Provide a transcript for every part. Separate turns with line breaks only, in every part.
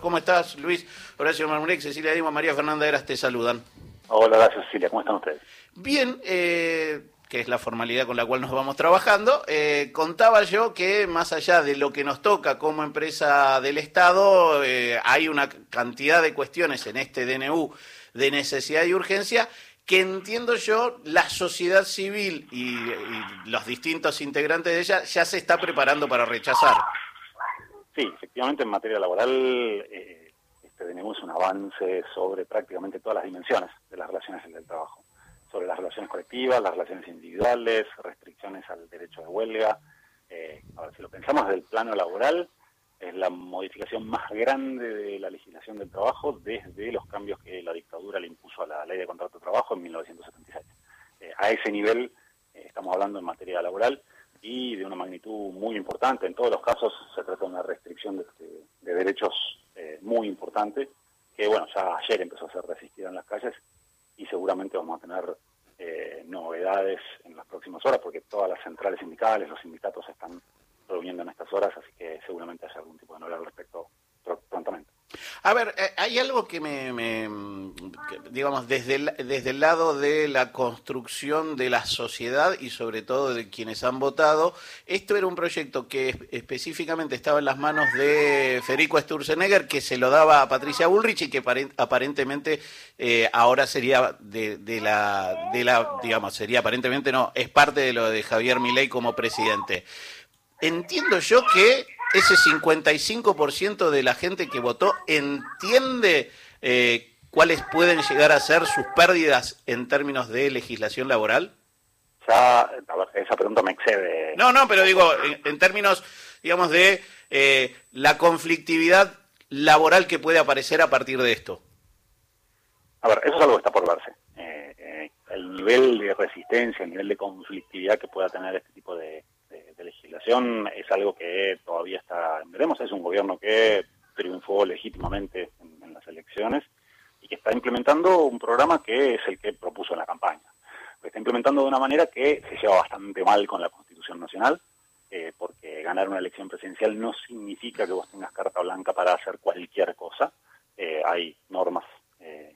¿cómo estás, Luis? Horacio Marmurek, Cecilia Dima, María Fernanda Eras te saludan.
Hola, gracias Cecilia, ¿cómo están ustedes?
Bien, eh, que es la formalidad con la cual nos vamos trabajando, eh, contaba yo que más allá de lo que nos toca como empresa del Estado, eh, hay una cantidad de cuestiones en este DNU de necesidad y urgencia que entiendo yo la sociedad civil y, y los distintos integrantes de ella ya se está preparando para rechazar.
Sí, efectivamente en materia laboral eh, este es un avance sobre prácticamente todas las dimensiones de las relaciones del trabajo, sobre las relaciones colectivas, las relaciones individuales, restricciones al derecho de huelga. Eh, si lo pensamos desde el plano laboral, es la modificación más grande de la legislación del trabajo desde los cambios que la dictadura le impuso a la ley de contrato de trabajo en 1976. Eh, a ese nivel eh, estamos hablando en materia laboral y de una magnitud muy importante. En todos los casos se trata de una restricción de, de, derechos eh, muy importante, que bueno, ya ayer empezó a ser resistida en las calles y seguramente vamos a tener eh, novedades en las próximas horas, porque todas las centrales sindicales, los sindicatos están reuniendo en estas horas, así que seguramente haya algún tipo de novedad al respecto prontamente.
A ver, eh, hay algo que me, digamos, desde el, desde el lado de la construcción de la sociedad y sobre todo de quienes han votado, esto era un proyecto que específicamente estaba en las manos de Federico Sturzenegger, que se lo daba a Patricia Bullrich y que aparentemente eh, ahora sería de, la, digamos, sería aparentemente no, es parte de lo de Javier Milei como presidente. Entiendo yo que ese 55% de la gente que votó entiende eh, cuáles pueden llegar a ser sus pérdidas en términos de legislación laboral?
Ya, esa pregunta me excede.
No, no, pero digo, en, términos, digamos, de eh, la conflictividad laboral que puede aparecer a partir de esto.
A ver, eso es algo que está por verse. Eh, el nivel de resistencia, el nivel de conflictividad que pueda tener este tipo de, legislación es algo que todavía está, veremos, es un gobierno que triunfó legítimamente en, las elecciones y está implementando un programa que es el que propuso en la campaña. Lo está implementando de una manera que se lleva bastante mal con la Constitución Nacional, eh, porque ganar una elección presidencial no significa que vos tengas carta blanca para hacer cualquier cosa. Eh, hay normas eh,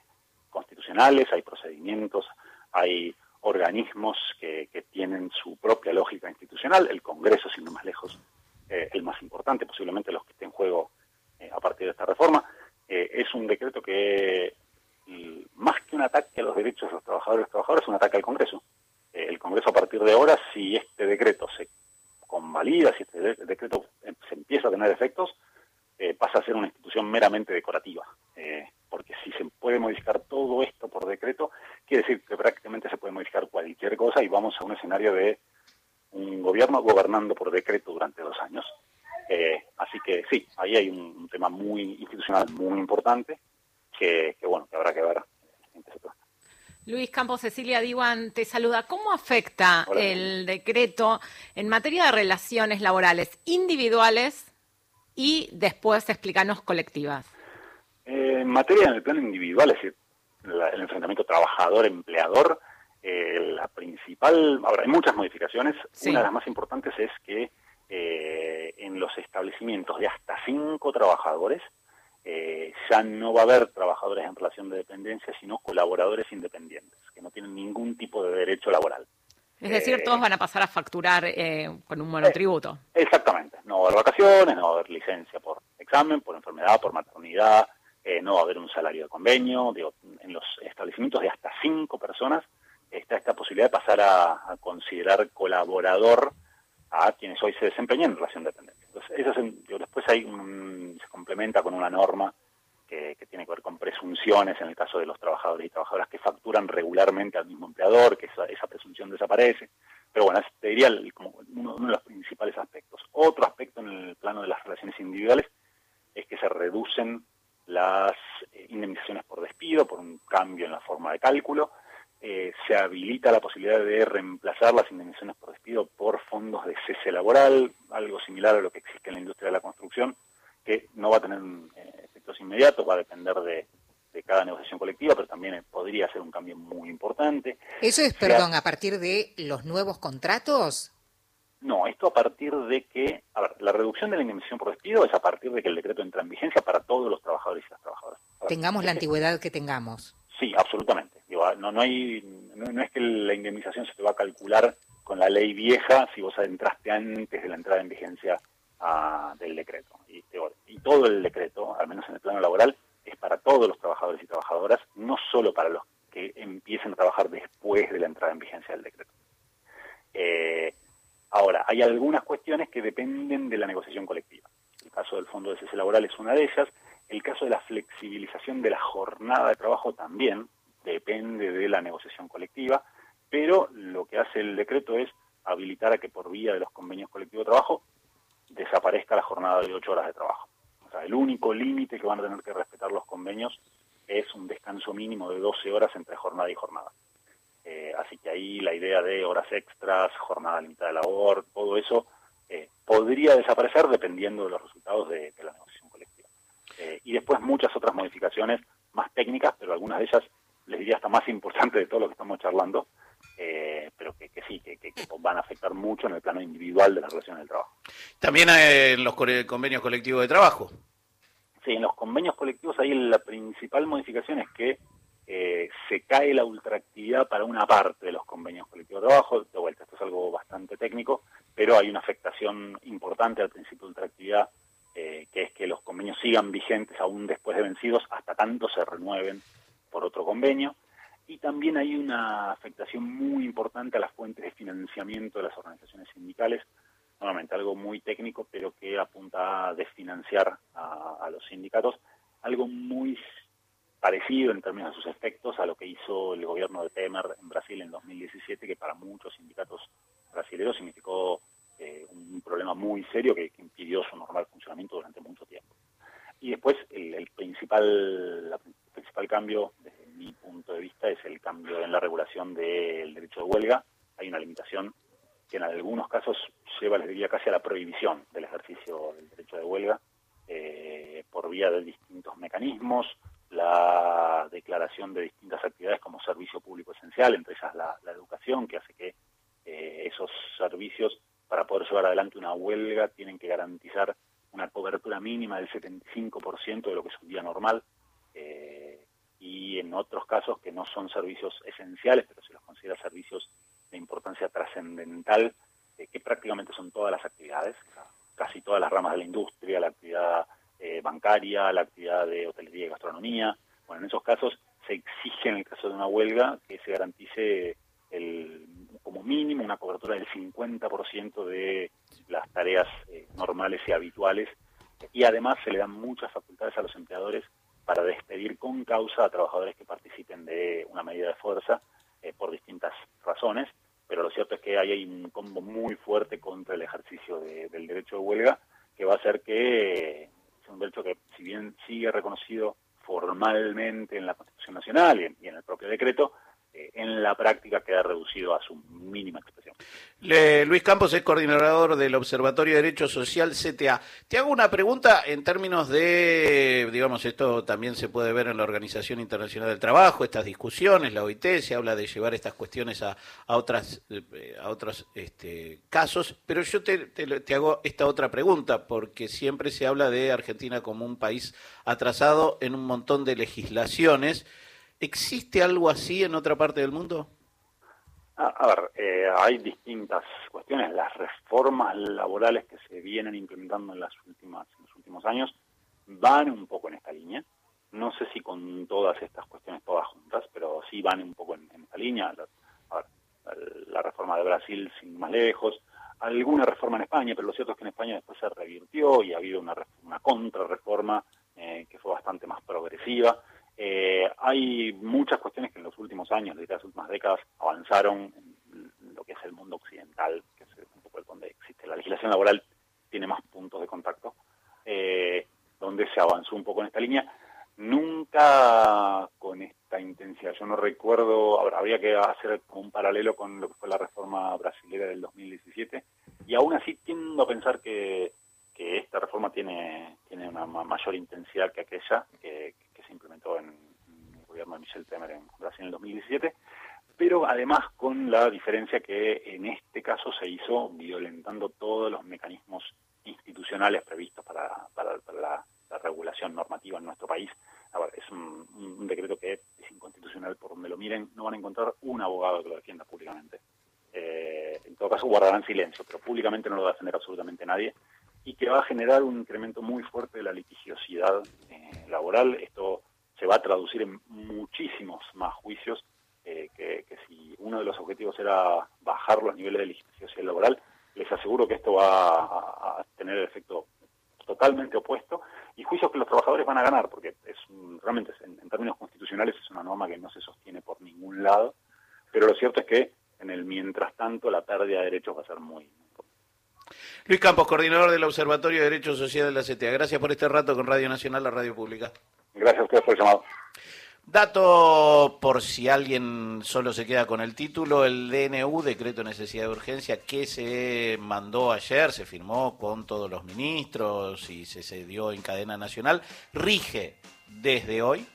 constitucionales, hay procedimientos, hay organismos que, tienen su propia lógica institucional, el Congreso, siendo más lejos, el más importante, posiblemente los que estén en juego a partir de esta reforma, es un decreto que, más que un ataque a los derechos de los trabajadores y los trabajadores, es un ataque al Congreso. el Congreso, a partir de ahora, si este decreto se convalida, si este decreto se empieza a tener efectos, pasa a ser una institución meramente decorativa. porque si se puede modificar todo esto por decreto, quiere decir que prácticamente se puede modificar cualquier cosa y vamos a un escenario de un gobierno gobernando por decreto durante dos años. Eh, así que sí, ahí hay un, tema muy institucional muy importante que, bueno, que habrá que ver
Luis Campos, Cecilia Diwan te saluda. ¿Cómo afecta el decreto en materia de relaciones laborales individuales y después explicarnos colectivas?
Eh, en materia en el plano individual, es decir, el enfrentamiento trabajador-empleador, eh, la principal, ahora hay muchas modificaciones, una de las más importantes es que eh, en los establecimientos de hasta cinco trabajadores eh, ya no va a haber trabajadores en relación de dependencia, sino colaboradores independientes, que no tienen ningún tipo de derecho laboral.
Es decir, todos van a pasar a facturar con un monotributo.
exactamente, no va a haber vacaciones, no va a haber licencia por examen, por enfermedad, por maternidad, eh, no va a haber un salario de convenio, digo, en los establecimientos de hasta cinco personas está esta posibilidad de pasar a, considerar colaborador a quienes hoy se desempeñan en relación de dependencia. Entonces, eso después hay se con una norma que, tiene que ver con presunciones en el caso de los trabajadores y trabajadoras que facturan regularmente al mismo empleador, que esa, presunción desaparece. Pero bueno, te diría como uno de los principales aspectos. Otro aspecto en el plano de las relaciones individuales es que se reducen las eh, indemnizaciones por despido, por un cambio en la forma de cálculo. Eh, se habilita la posibilidad de reemplazar las indemnizaciones por despido por fondos de cese laboral, algo similar a lo que existe en la industria de la construcción, que no va a tener eh, efectos inmediatos, va a depender de, cada negociación colectiva, pero también podría ser un cambio muy importante.
¿Eso es, perdón, a partir de los nuevos contratos?
No, esto a partir de que, a ver, la reducción de la indemnización por despido es a partir de que el decreto entra en vigencia para todos los trabajadores y las trabajadoras.
Tengamos la antigüedad que tengamos.
Sí, absolutamente. no, no, hay, no, es que la indemnización se te va a calcular con la ley vieja si vos entraste antes de la entrada en vigencia ah, del decreto. Todo el decreto, al menos en el plano laboral, es para todos los trabajadores y trabajadoras, no solo para los que empiecen a trabajar después de la entrada en vigencia del decreto. Eh, ahora, hay algunas cuestiones que dependen de la negociación colectiva. El caso del Fondo de Cese Laboral es una de ellas. El caso de la flexibilización de la jornada de trabajo también depende de la negociación colectiva, pero lo que hace el decreto es habilitar a que por vía de los convenios colectivos de trabajo desaparezca la jornada de ocho horas de trabajo. O el único límite que van a tener que respetar los convenios es un descanso mínimo de 12 horas entre jornada y jornada. Eh, así que ahí la idea de horas extras, jornada limitada de labor, todo eso eh, podría desaparecer dependiendo de los resultados de, la negociación colectiva. Eh, y después muchas otras modificaciones más técnicas, pero algunas de ellas les diría hasta más importantes de todo lo que estamos charlando, pero que, sí, que, van a afectar mucho en el plano individual de la relación del trabajo.
También en los convenios colectivos de trabajo.
Sí, en los convenios colectivos ahí la principal modificación es que eh, se cae la ultraactividad para una parte de los convenios colectivos de trabajo. De vuelta, esto es algo bastante técnico, pero hay una afectación importante al principio de ultraactividad, eh, que es que los convenios sigan vigentes aún después de vencidos hasta tanto se renueven por otro convenio. Y también hay una afectación muy importante a las fuentes de financiamiento de las organizaciones sindicales, nuevamente algo muy técnico, pero que apunta a desfinanciar a, los sindicatos, algo muy parecido en términos de sus efectos a lo que hizo el gobierno de Temer en Brasil en 2017, que para muchos sindicatos brasileños significó eh, un problema muy serio que, su normal funcionamiento durante mucho tiempo. Y después el, principal, el principal cambio, desde mi punto de vista, es el cambio en la regulación del derecho de huelga. Hay una limitación que en algunos casos lleva, les diría, casi a la prohibición del ejercicio del derecho de huelga eh, por vía de distintos mecanismos, la declaración de distintas actividades como servicio público esencial, entre ellas la, educación, que hace que eh, esos servicios, para poder llevar adelante una huelga, tienen que garantizar una cobertura mínima del 75% de lo que es un día normal. Eh, y en otros casos que no son servicios esenciales, pero se los considera servicios de importancia trascendental, eh, que prácticamente son todas las actividades, casi todas las ramas de la industria, la actividad bancaria, la actividad de hotelería y gastronomía. Bueno, en esos casos se exige, en el caso de una huelga, que se garantice el, como mínimo una cobertura del 50% de las tareas eh, normales y habituales. Y además se le dan muchas facultades a los empleadores para despedir con causa a trabajadores que participen de una medida de fuerza eh, por distintas razones. Pero lo cierto es que hay un combo muy fuerte contra el ejercicio del derecho de huelga que va a hacer que es un derecho que, si sigue reconocido formalmente en la Constitución Nacional y en, el propio decreto, eh, en la práctica queda reducido a su mínima expresión.
Luis Campos es coordinador del Observatorio de Derecho Social CTA. Te hago una pregunta en términos de, digamos, esto también se puede ver en la Organización Internacional del Trabajo, estas discusiones, la OIT se habla de llevar estas cuestiones a, otras, eh, a otros este, casos, pero yo te, te hago esta otra pregunta, porque siempre se habla de Argentina como un país atrasado en un montón de legislaciones. ¿Existe algo así en otra parte del mundo?
A, ver, eh, hay distintas cuestiones. Las reformas laborales que se vienen implementando en, las últimas, en los últimos años van un poco en esta línea. No sé si con todas estas cuestiones todas juntas, pero sí van un poco en, esta línea. La, a ver, la reforma de Brasil sin más lejos, alguna reforma en España, pero lo cierto es que en España después se revirtió y ha habido una, una contrarreforma eh, que fue bastante más progresiva. Eh, hay muchas cuestiones que en los últimos años, desde las últimas décadas, avanzaron en lo que es el mundo occidental, que es un poco el donde existe la legislación laboral, tiene más puntos de contacto, eh, donde se avanzó un poco en esta línea. Nunca con esta intensidad. Yo no recuerdo, habría que hacer un paralelo con lo que fue la reforma brasileña del 2017, y aún así tiendo a pensar que, esta reforma tiene, tiene una mayor intensidad que aquella, que, se implementó en, el gobierno de Michel Temer en Brasil en el 2017, pero además con la diferencia que en este caso se hizo violentando todos los mecanismos institucionales previstos para, la, regulación normativa en nuestro país. A ver, es un, decreto que es inconstitucional por donde lo miren, no van a encontrar un abogado que lo defienda públicamente. Eh, en todo caso guardarán silencio, pero públicamente no lo va a defender absolutamente nadie y que va a generar un incremento muy fuerte de la litigiosidad eh, laboral. Esto se va a traducir en muchísimos más juicios eh, que, si uno de los objetivos era bajar los niveles de litigiosidad laboral, les aseguro que esto va a, tener el efecto totalmente opuesto y juicios que los trabajadores van a ganar, porque es realmente en, en, términos constitucionales es una norma que no se sostiene por ningún lado, pero lo cierto es que en el mientras tanto la pérdida de derechos va a ser muy,
Luis Campos, coordinador del Observatorio de Derechos Sociales de la CTA. Gracias por este rato con Radio Nacional, la radio pública.
Gracias a ustedes por el llamado.
Dato por si alguien solo se queda con el título, el DNU, Decreto de Necesidad de Urgencia, que se mandó ayer, se firmó con todos los ministros y se, se dio en cadena nacional, rige desde hoy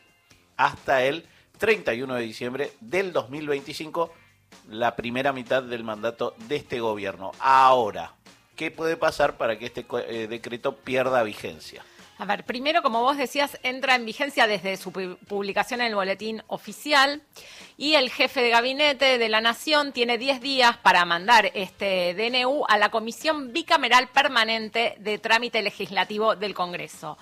hasta el 31 de diciembre del 2025, la primera mitad del mandato de este gobierno. Ahora, ¿qué puede pasar para que este eh, decreto pierda vigencia?
A ver, primero, como vos decías, entra en vigencia desde su publicación en el boletín oficial y el jefe de gabinete de la Nación tiene 10 días para mandar este DNU a la Comisión Bicameral Permanente de Trámite Legislativo del Congreso.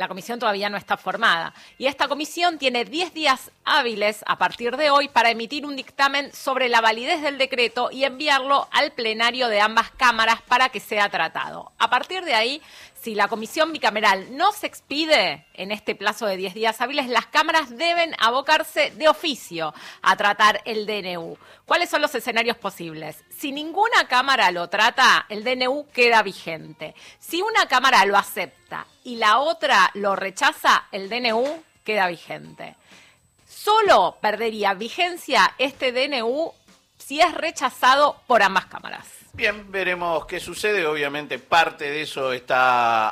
La comisión todavía no está formada. Y esta comisión tiene 10 días hábiles a partir de hoy para emitir un dictamen sobre la validez del decreto y enviarlo al plenario de ambas cámaras para que sea tratado. A partir de ahí si la comisión bicameral no se expide en este plazo de 10 días hábiles, las cámaras deben abocarse de oficio a tratar el DNU. ¿Cuáles son los escenarios posibles? Si ninguna cámara lo trata, el DNU queda vigente. Si una cámara lo acepta y la otra lo rechaza, el DNU queda vigente. Solo perdería vigencia este DNU si es rechazado por ambas cámaras.
Bien, veremos qué sucede. Obviamente parte de eso está